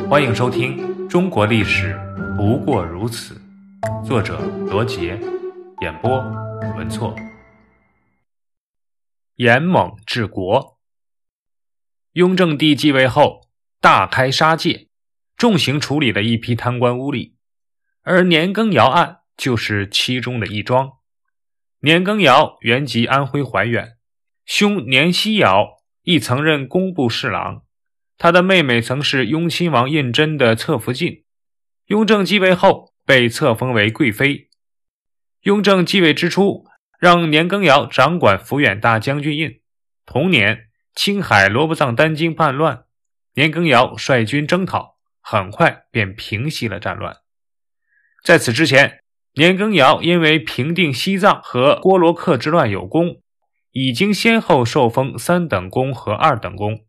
欢迎收听《中国历史不过如此》，作者罗杰，演播文措。严猛治国。雍正帝继位后，大开杀戒，重刑处理了一批贪官污吏，而年羹尧案就是其中的一桩。年羹尧原籍安徽怀远，兄年希尧亦曾任工部侍郎。他的妹妹曾是雍亲王胤禛的侧福晋。雍正继位后，被册封为贵妃。雍正继位之初，让年羹尧掌管抚远大将军印。同年，青海罗卜藏丹津叛乱，年羹尧率军征讨，很快便平息了战乱。在此之前，年羹尧因为平定西藏和郭罗克之乱有功，已经先后受封三等功和二等功。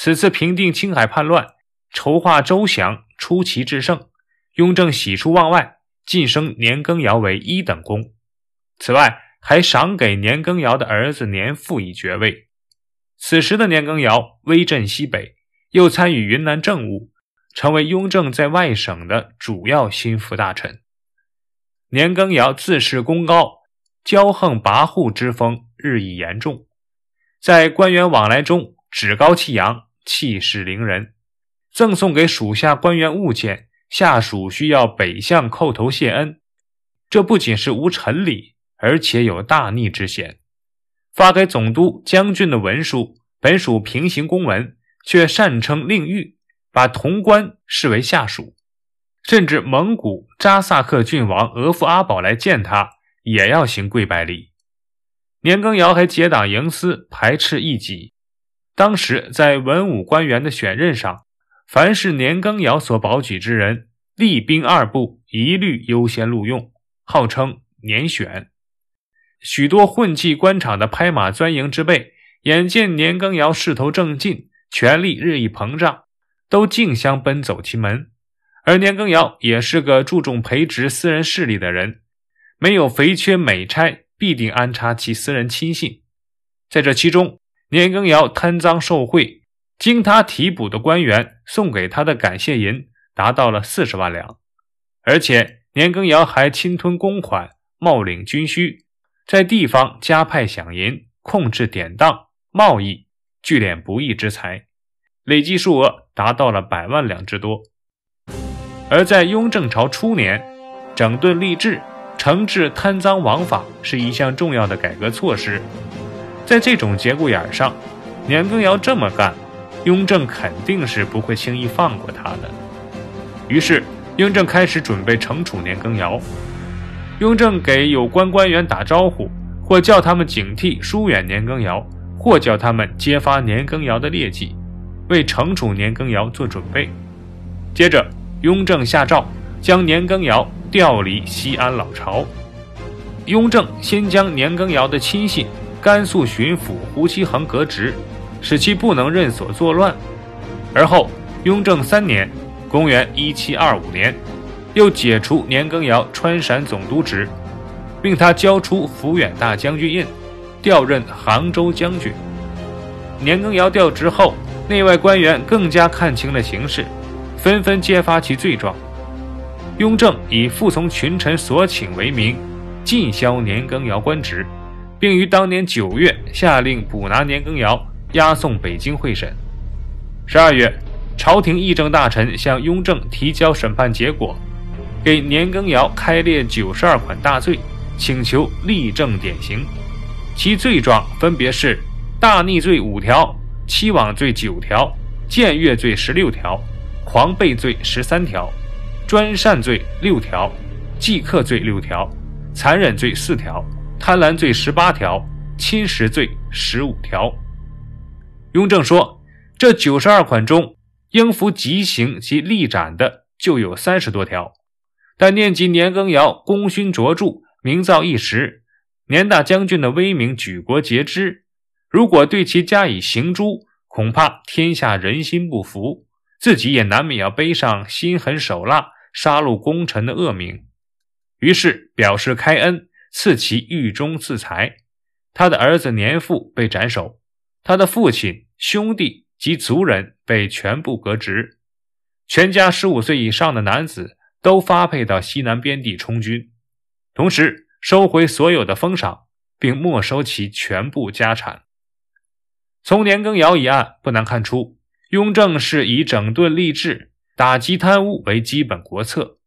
此次平定青海叛乱，筹划周详，出奇制胜，雍正喜出望外，晋升年羹尧为一等功。此外，还赏给年羹尧的儿子年富以爵位。此时的年羹尧威震西北，又参与云南政务，成为雍正在外省的主要心腹大臣。年羹尧自恃功高，骄横跋扈之风日益严重，在官员往来中趾高气扬。气势凌人，赠送给属下官员物件，下属需要北向叩头谢恩。这不仅是无臣礼，而且有大逆之嫌。发给总督、将军的文书本属平行公文，却擅称令谕，把潼关视为下属。甚至蒙古扎萨克郡王额夫阿保来见他，也要行跪拜礼。年羹尧还结党营私，排斥异己。当时在文武官员的选任上，凡是年羹尧所保举之人，吏兵二部一律优先录用，号称年选。许多混迹官场的拍马钻营之辈，眼见年羹尧势头正劲，权力日益膨胀，都竞相奔走其门。而年羹尧也是个注重培植私人势力的人，没有肥缺美差，必定安插其私人亲信。在这其中，年羹尧贪赃受贿，经他提捕的官员送给他的感谢银达到了四十万两，而且年羹尧还侵吞公款，冒领军需，在地方加派饷银，控制典当、贸易，聚敛不义之财，累计数额达到了百万两之多。而在雍正朝初年，整顿吏治，惩治贪赃枉法是一项重要的改革措施。在这种节骨眼上，年羹尧这么干，雍正肯定是不会轻易放过他的。于是，雍正开始准备惩处年羹尧。雍正给有关官员打招呼，或叫他们警惕疏远年羹尧，或叫他们揭发年羹尧的劣迹，为惩处年羹尧做准备。接着，雍正下诏将年羹尧调离西安老巢。雍正先将年羹尧的亲信。甘肃巡抚胡其衡革职，使其不能任所作乱。而后，雍正三年（公元1725年），又解除年羹尧川陕总督职，命他交出抚远大将军印，调任杭州将军。年羹尧调职后，内外官员更加看清了形势，纷纷揭发其罪状。雍正以服从群臣所请为名，尽销年羹尧官职。并于当年九月下令捕拿年羹尧，押送北京会审。十二月，朝廷议政大臣向雍正提交审判结果，给年羹尧开列九十二款大罪，请求立正典刑。其罪状分别是：大逆罪五条，欺罔罪九条，僭越罪十六条，狂悖罪十三条，专擅罪六条，忌克罪六条，残忍罪四条。贪婪罪十八条，侵蚀罪十五条。雍正说，这九十二款中，应服极刑及立斩的就有三十多条。但念及年羹尧功勋卓著，名噪一时，年大将军的威名举国皆知，如果对其加以刑诛，恐怕天下人心不服，自己也难免要背上心狠手辣、杀戮功臣的恶名。于是表示开恩。赐其狱中自裁，他的儿子年富被斩首，他的父亲、兄弟及族人被全部革职。全家十五岁以上的男子都发配到西南边地充军，同时收回所有的封赏，并没收其全部家产。从年羹尧一案不难看出，雍正是以整顿吏治、打击贪污为基本国策，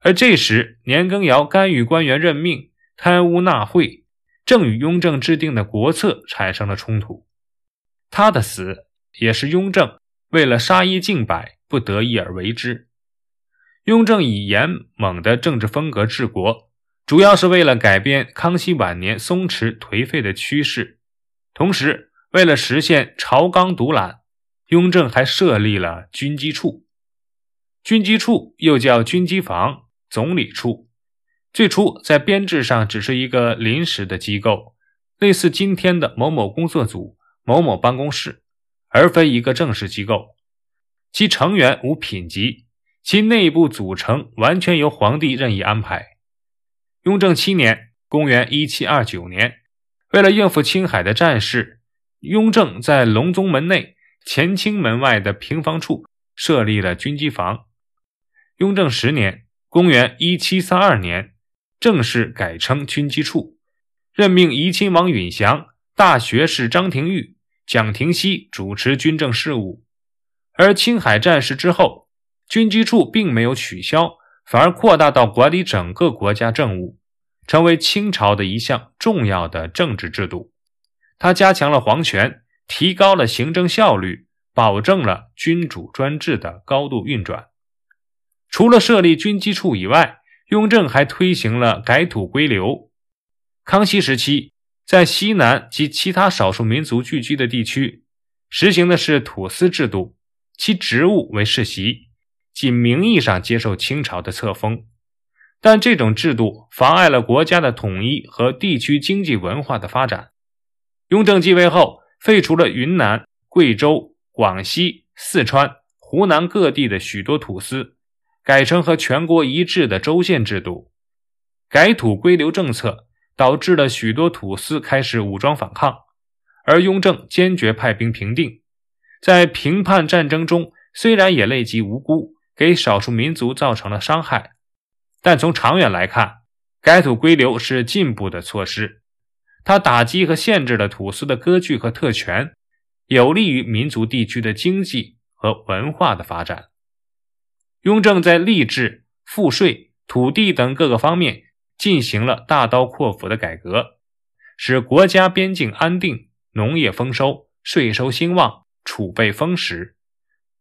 而这时年羹尧干预官员任命、贪污纳贿，正与雍正制定的国策产生了冲突。他的死也是雍正为了杀一儆百不得已而为之。雍正以严猛的政治风格治国，主要是为了改变康熙晚年松弛颓废的趋势，同时为了实现朝纲独揽，雍正还设立了军机处。军机处又叫军机房、总理处，最初在编制上只是一个临时的机构，类似今天的某某工作组。某某办公室，而非一个正式机构，其成员无品级，其内部组成完全由皇帝任意安排。雍正七年（公元1729年），为了应付青海的战事，雍正在隆宗门内乾清门外的平房处设立了军机房。雍正十年（公元1732年），正式改称军机处，任命怡亲王允祥。大学士张廷玉、蒋廷锡主持军政事务，而青海战事之后，军机处并没有取消，反而扩大到管理整个国家政务，成为清朝的一项重要的政治制度。它加强了皇权，提高了行政效率，保证了君主专制的高度运转。除了设立军机处以外，雍正还推行了改土归流。康熙时期。在西南及其他少数民族聚居的地区，实行的是土司制度，其职务为世袭，仅名义上接受清朝的册封。但这种制度妨碍了国家的统一和地区经济文化的发展。雍正继位后，废除了云南、贵州、广西、四川、湖南各地的许多土司，改成和全国一致的州县制度，改土归流政策。导致了许多土司开始武装反抗，而雍正坚决派兵平定。在平叛战争中，虽然也累及无辜，给少数民族造成了伤害，但从长远来看，改土归流是进步的措施。它打击和限制了土司的割据和特权，有利于民族地区的经济和文化的发展。雍正在吏治、赋税、土地等各个方面。进行了大刀阔斧的改革，使国家边境安定、农业丰收、税收兴旺、储备丰实，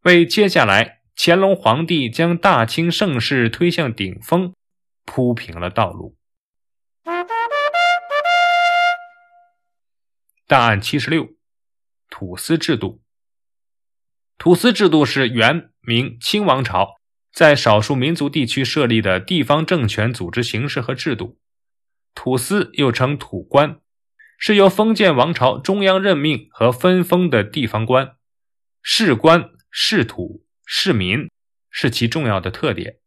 为接下来乾隆皇帝将大清盛世推向顶峰铺平了道路。档案七十六：土司制度。土司制度是元、明、清王朝。在少数民族地区设立的地方政权组织形式和制度，土司又称土官，是由封建王朝中央任命和分封的地方官。士官、市土、市民是其重要的特点，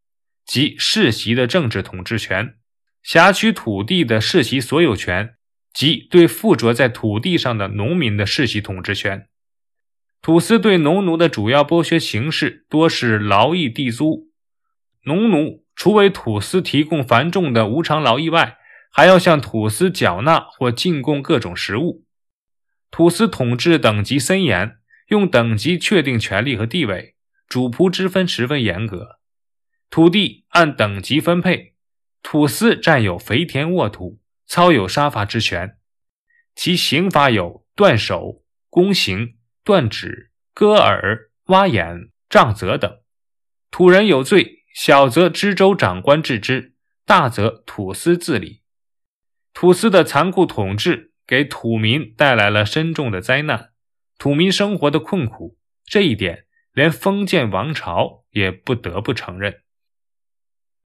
即世袭的政治统治权，辖区土地的世袭所有权，及对附着在土地上的农民的世袭统治权。土司对农奴的主要剥削形式多是劳役地租，农奴除为土司提供繁重的无偿劳役外，还要向土司缴纳或进贡各种食物。土司统治等级森严，用等级确定权力和地位，主仆之分十分严格。土地按等级分配，土司占有肥田沃土，操有杀伐之权。其刑罚有断手、宫刑。断指、割耳、挖眼、杖责等，土人有罪，小则知州长官治之，大则土司自理。土司的残酷统治给土民带来了深重的灾难，土民生活的困苦，这一点连封建王朝也不得不承认。